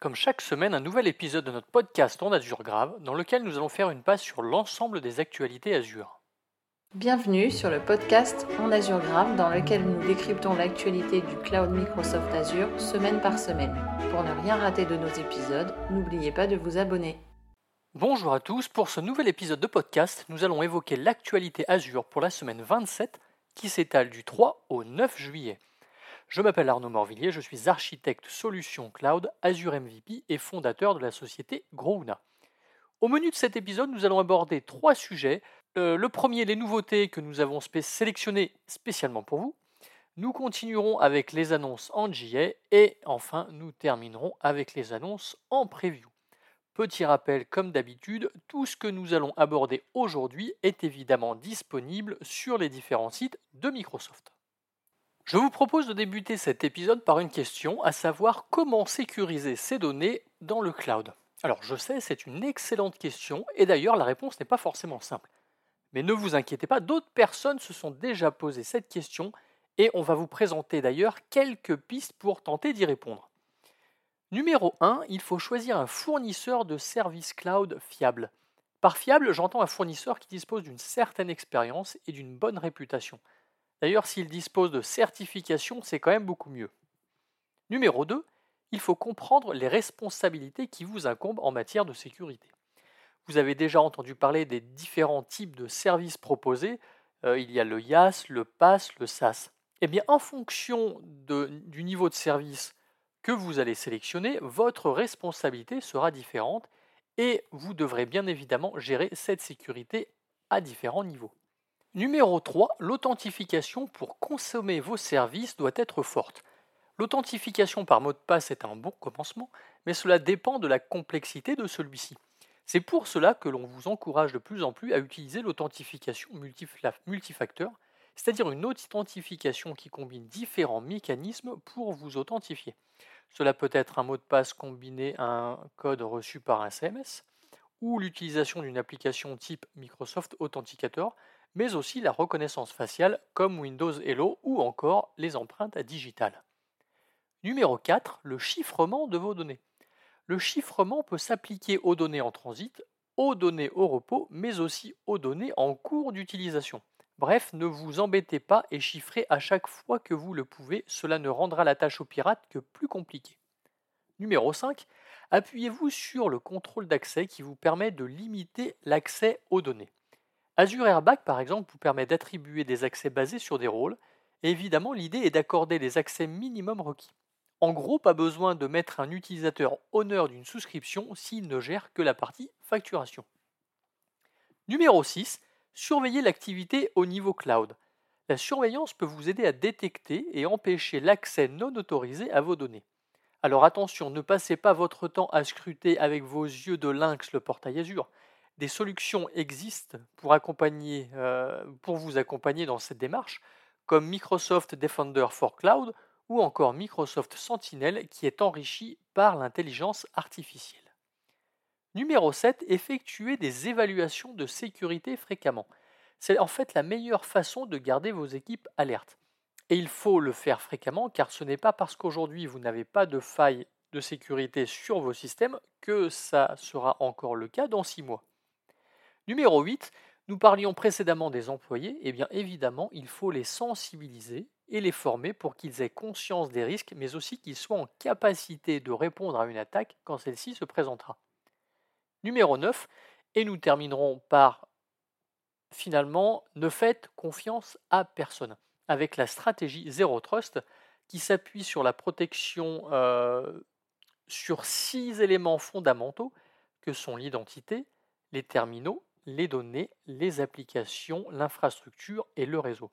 comme chaque semaine, un nouvel épisode de notre podcast en Azure Grave, dans lequel nous allons faire une passe sur l'ensemble des actualités Azure. Bienvenue sur le podcast En Azure Grave, dans lequel nous décryptons l'actualité du cloud Microsoft Azure semaine par semaine. Pour ne rien rater de nos épisodes, n'oubliez pas de vous abonner. Bonjour à tous, pour ce nouvel épisode de podcast, nous allons évoquer l'actualité Azure pour la semaine 27 qui s'étale du 3 au 9 juillet. Je m'appelle Arnaud Morvillier, je suis architecte solution cloud Azure MVP et fondateur de la société Grouna. Au menu de cet épisode, nous allons aborder trois sujets. Euh, le premier, les nouveautés que nous avons sélectionnées spécialement pour vous. Nous continuerons avec les annonces en JA et enfin nous terminerons avec les annonces en preview. Petit rappel, comme d'habitude, tout ce que nous allons aborder aujourd'hui est évidemment disponible sur les différents sites de Microsoft. Je vous propose de débuter cet épisode par une question, à savoir comment sécuriser ces données dans le cloud. Alors je sais, c'est une excellente question, et d'ailleurs la réponse n'est pas forcément simple. Mais ne vous inquiétez pas, d'autres personnes se sont déjà posé cette question, et on va vous présenter d'ailleurs quelques pistes pour tenter d'y répondre. Numéro 1, il faut choisir un fournisseur de services cloud fiable. Par fiable, j'entends un fournisseur qui dispose d'une certaine expérience et d'une bonne réputation. D'ailleurs, s'il dispose de certification, c'est quand même beaucoup mieux. Numéro 2, il faut comprendre les responsabilités qui vous incombent en matière de sécurité. Vous avez déjà entendu parler des différents types de services proposés. Euh, il y a le IaaS, le PaaS, le SaaS. Eh bien, en fonction du niveau de service que vous allez sélectionner, votre responsabilité sera différente et vous devrez bien évidemment gérer cette sécurité à différents niveaux. Numéro 3, l'authentification pour consommer vos services doit être forte. L'authentification par mot de passe est un bon commencement, mais cela dépend de la complexité de celui-ci. C'est pour cela que l'on vous encourage de plus en plus à utiliser l'authentification multifacteur, c'est-à-dire une authentification qui combine différents mécanismes pour vous authentifier. Cela peut être un mot de passe combiné à un code reçu par un CMS, ou l'utilisation d'une application type Microsoft Authenticator, mais aussi la reconnaissance faciale comme Windows Hello ou encore les empreintes digitales. Numéro 4, le chiffrement de vos données. Le chiffrement peut s'appliquer aux données en transit, aux données au repos, mais aussi aux données en cours d'utilisation. Bref, ne vous embêtez pas et chiffrez à chaque fois que vous le pouvez, cela ne rendra la tâche aux pirates que plus compliquée. Numéro 5, appuyez-vous sur le contrôle d'accès qui vous permet de limiter l'accès aux données. Azure Airbag, par exemple, vous permet d'attribuer des accès basés sur des rôles, évidemment, l'idée est d'accorder les accès minimum requis. En gros, pas besoin de mettre un utilisateur honneur d'une souscription s'il ne gère que la partie facturation. Numéro 6, surveiller l'activité au niveau cloud. La surveillance peut vous aider à détecter et empêcher l'accès non autorisé à vos données. Alors attention, ne passez pas votre temps à scruter avec vos yeux de lynx le portail Azure des solutions existent euh, pour vous accompagner dans cette démarche, comme Microsoft Defender for Cloud ou encore Microsoft Sentinel qui est enrichi par l'intelligence artificielle. Numéro 7, effectuer des évaluations de sécurité fréquemment. C'est en fait la meilleure façon de garder vos équipes alertes. Et il faut le faire fréquemment car ce n'est pas parce qu'aujourd'hui vous n'avez pas de faille de sécurité sur vos systèmes que ça sera encore le cas dans 6 mois. Numéro 8, nous parlions précédemment des employés, et eh bien évidemment, il faut les sensibiliser et les former pour qu'ils aient conscience des risques, mais aussi qu'ils soient en capacité de répondre à une attaque quand celle-ci se présentera. Numéro 9, et nous terminerons par finalement, ne faites confiance à personne, avec la stratégie Zero Trust qui s'appuie sur la protection euh, sur six éléments fondamentaux que sont l'identité, les terminaux, les données, les applications, l'infrastructure et le réseau.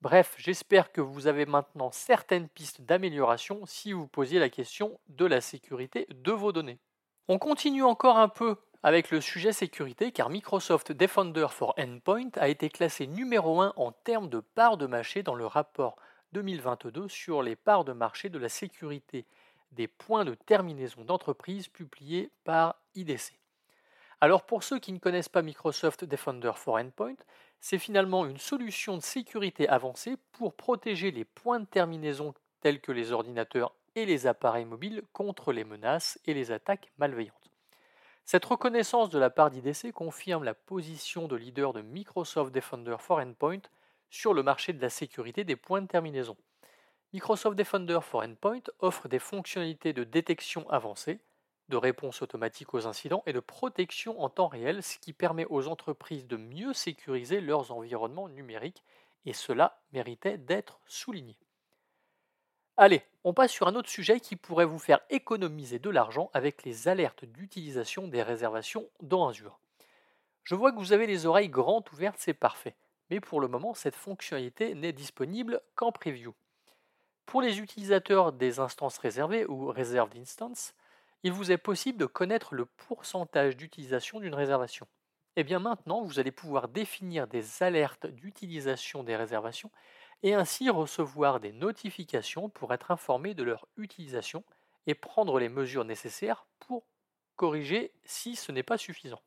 Bref, j'espère que vous avez maintenant certaines pistes d'amélioration si vous posiez la question de la sécurité de vos données. On continue encore un peu avec le sujet sécurité car Microsoft Defender for Endpoint a été classé numéro 1 en termes de parts de marché dans le rapport 2022 sur les parts de marché de la sécurité des points de terminaison d'entreprise publié par IDC. Alors pour ceux qui ne connaissent pas Microsoft Defender for Endpoint, c'est finalement une solution de sécurité avancée pour protéger les points de terminaison tels que les ordinateurs et les appareils mobiles contre les menaces et les attaques malveillantes. Cette reconnaissance de la part d'IDC confirme la position de leader de Microsoft Defender for Endpoint sur le marché de la sécurité des points de terminaison. Microsoft Defender for Endpoint offre des fonctionnalités de détection avancée, de réponse automatique aux incidents et de protection en temps réel, ce qui permet aux entreprises de mieux sécuriser leurs environnements numériques, et cela méritait d'être souligné. Allez, on passe sur un autre sujet qui pourrait vous faire économiser de l'argent avec les alertes d'utilisation des réservations dans Azure. Je vois que vous avez les oreilles grandes ouvertes, c'est parfait. Mais pour le moment, cette fonctionnalité n'est disponible qu'en preview. Pour les utilisateurs des instances réservées ou reserved instance, il vous est possible de connaître le pourcentage d'utilisation d'une réservation. Et eh bien maintenant, vous allez pouvoir définir des alertes d'utilisation des réservations et ainsi recevoir des notifications pour être informé de leur utilisation et prendre les mesures nécessaires pour corriger si ce n'est pas suffisant.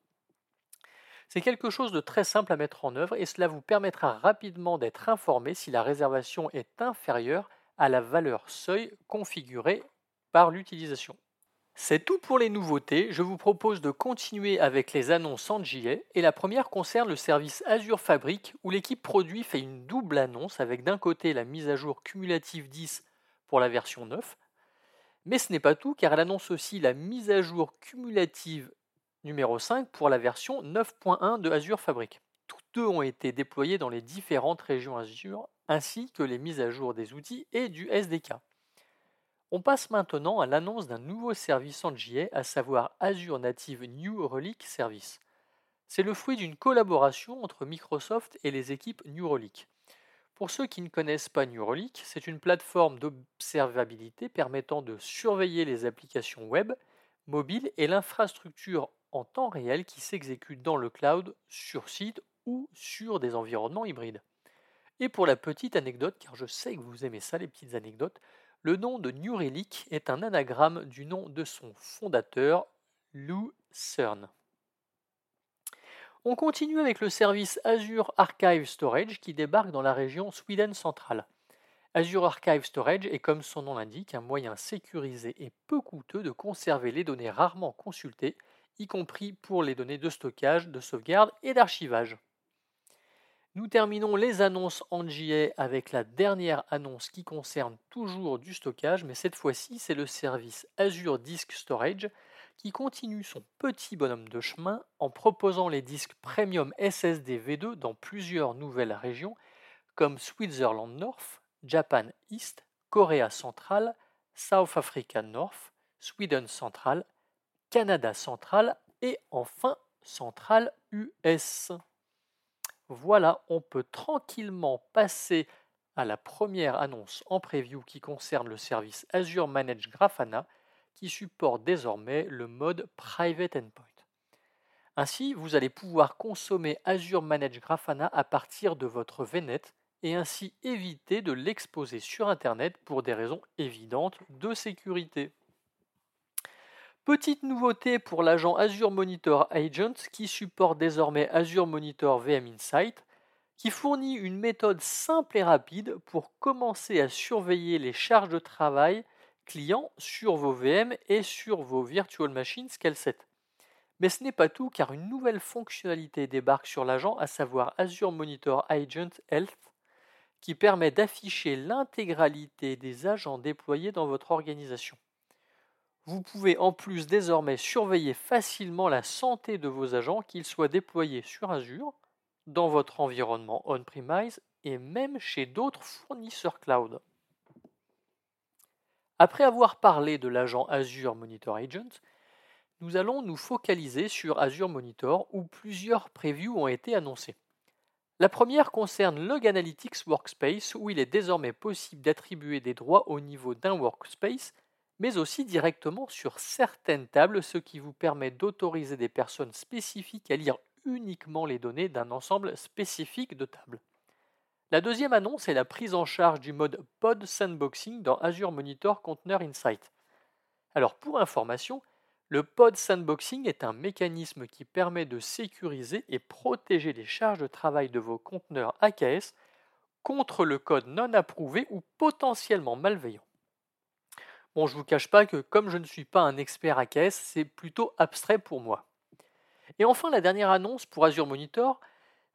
C'est quelque chose de très simple à mettre en œuvre et cela vous permettra rapidement d'être informé si la réservation est inférieure à la valeur seuil configurée par l'utilisation. C'est tout pour les nouveautés. Je vous propose de continuer avec les annonces en JA et la première concerne le service Azure Fabric où l'équipe produit fait une double annonce avec d'un côté la mise à jour cumulative 10 pour la version 9, mais ce n'est pas tout car elle annonce aussi la mise à jour cumulative numéro 5 pour la version 9.1 de Azure Fabric. Toutes deux ont été déployées dans les différentes régions Azure ainsi que les mises à jour des outils et du SDK. On passe maintenant à l'annonce d'un nouveau service en JA, à savoir Azure Native New Relic Service. C'est le fruit d'une collaboration entre Microsoft et les équipes New Relic. Pour ceux qui ne connaissent pas New Relic, c'est une plateforme d'observabilité permettant de surveiller les applications web, mobiles et l'infrastructure en temps réel qui s'exécute dans le cloud, sur site ou sur des environnements hybrides. Et pour la petite anecdote, car je sais que vous aimez ça, les petites anecdotes, le nom de New Relic est un anagramme du nom de son fondateur, Lou Cern. On continue avec le service Azure Archive Storage qui débarque dans la région Sweden centrale. Azure Archive Storage est, comme son nom l'indique, un moyen sécurisé et peu coûteux de conserver les données rarement consultées, y compris pour les données de stockage, de sauvegarde et d'archivage. Nous terminons les annonces en JA avec la dernière annonce qui concerne toujours du stockage, mais cette fois-ci c'est le service Azure Disk Storage qui continue son petit bonhomme de chemin en proposant les disques Premium SSD V2 dans plusieurs nouvelles régions comme Switzerland North, Japan East, Corée centrale, South Africa North, Sweden Central, Canada Central et enfin Central US. Voilà, on peut tranquillement passer à la première annonce en preview qui concerne le service Azure Managed Grafana qui supporte désormais le mode Private Endpoint. Ainsi, vous allez pouvoir consommer Azure Managed Grafana à partir de votre VNet et ainsi éviter de l'exposer sur Internet pour des raisons évidentes de sécurité. Petite nouveauté pour l'agent Azure Monitor Agent qui supporte désormais Azure Monitor VM Insight, qui fournit une méthode simple et rapide pour commencer à surveiller les charges de travail clients sur vos VM et sur vos virtual machines Scale 7. Mais ce n'est pas tout car une nouvelle fonctionnalité débarque sur l'agent, à savoir Azure Monitor Agent Health, qui permet d'afficher l'intégralité des agents déployés dans votre organisation. Vous pouvez en plus désormais surveiller facilement la santé de vos agents, qu'ils soient déployés sur Azure, dans votre environnement on-premise et même chez d'autres fournisseurs cloud. Après avoir parlé de l'agent Azure Monitor Agent, nous allons nous focaliser sur Azure Monitor où plusieurs previews ont été annoncés. La première concerne Log Analytics Workspace où il est désormais possible d'attribuer des droits au niveau d'un workspace mais aussi directement sur certaines tables, ce qui vous permet d'autoriser des personnes spécifiques à lire uniquement les données d'un ensemble spécifique de tables. La deuxième annonce est la prise en charge du mode Pod Sandboxing dans Azure Monitor Container Insight. Alors pour information, le Pod Sandboxing est un mécanisme qui permet de sécuriser et protéger les charges de travail de vos conteneurs AKS contre le code non approuvé ou potentiellement malveillant. Bon, je ne vous cache pas que comme je ne suis pas un expert AKS, c'est plutôt abstrait pour moi. Et enfin, la dernière annonce pour Azure Monitor,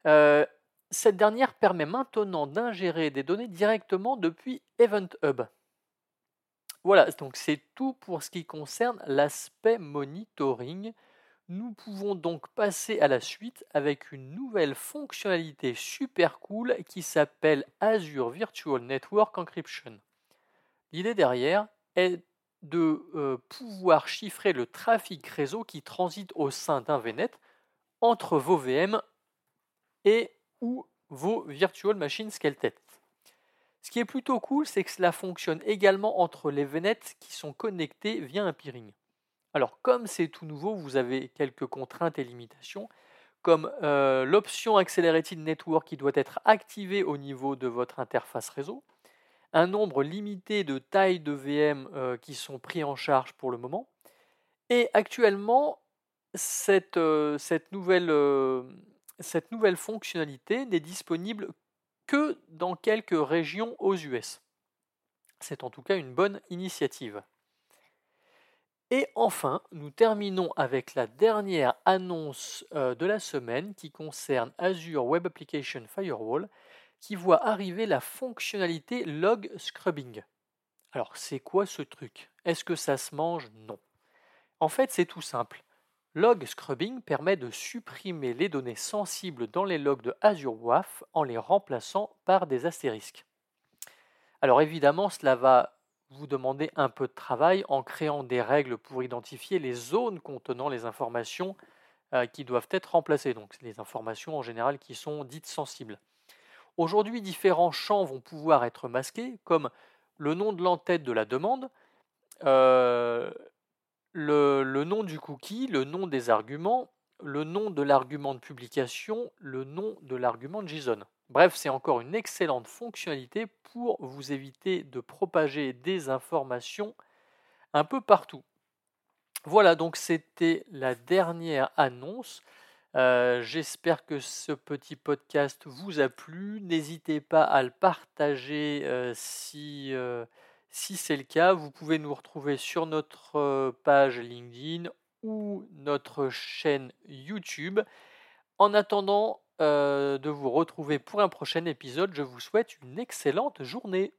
euh, cette dernière permet maintenant d'ingérer des données directement depuis Event Hub. Voilà, donc c'est tout pour ce qui concerne l'aspect monitoring. Nous pouvons donc passer à la suite avec une nouvelle fonctionnalité super cool qui s'appelle Azure Virtual Network Encryption. L'idée derrière, est de euh, pouvoir chiffrer le trafic réseau qui transite au sein d'un VNet entre vos VM et ou vos virtual machines tête. Ce qui est plutôt cool, c'est que cela fonctionne également entre les VNet qui sont connectés via un peering. Alors comme c'est tout nouveau, vous avez quelques contraintes et limitations, comme euh, l'option Accelerated Network qui doit être activée au niveau de votre interface réseau, un nombre limité de tailles de VM euh, qui sont pris en charge pour le moment. Et actuellement, cette, euh, euh, cette nouvelle fonctionnalité n'est disponible que dans quelques régions aux US. C'est en tout cas une bonne initiative. Et enfin, nous terminons avec la dernière annonce de la semaine qui concerne Azure Web Application Firewall qui voit arriver la fonctionnalité log scrubbing. Alors c'est quoi ce truc? Est-ce que ça se mange? Non. En fait c'est tout simple. Log scrubbing permet de supprimer les données sensibles dans les logs de Azure WAF en les remplaçant par des astérisques. Alors évidemment cela va vous demander un peu de travail en créant des règles pour identifier les zones contenant les informations euh, qui doivent être remplacées, donc les informations en général qui sont dites sensibles. Aujourd'hui, différents champs vont pouvoir être masqués, comme le nom de l'entête de la demande, euh, le, nom du cookie, le nom des arguments, le nom de l'argument de publication, le nom de l'argument de JSON. Bref, c'est encore une excellente fonctionnalité pour vous éviter de propager des informations un peu partout. Voilà, donc c'était la dernière annonce. Euh, j'espère que ce petit podcast vous a plu. N'hésitez pas à le partager euh, si, euh, si c'est le cas. Vous pouvez nous retrouver sur notre page LinkedIn ou notre chaîne YouTube. En attendant de vous retrouver pour un prochain épisode, je vous souhaite une excellente journée.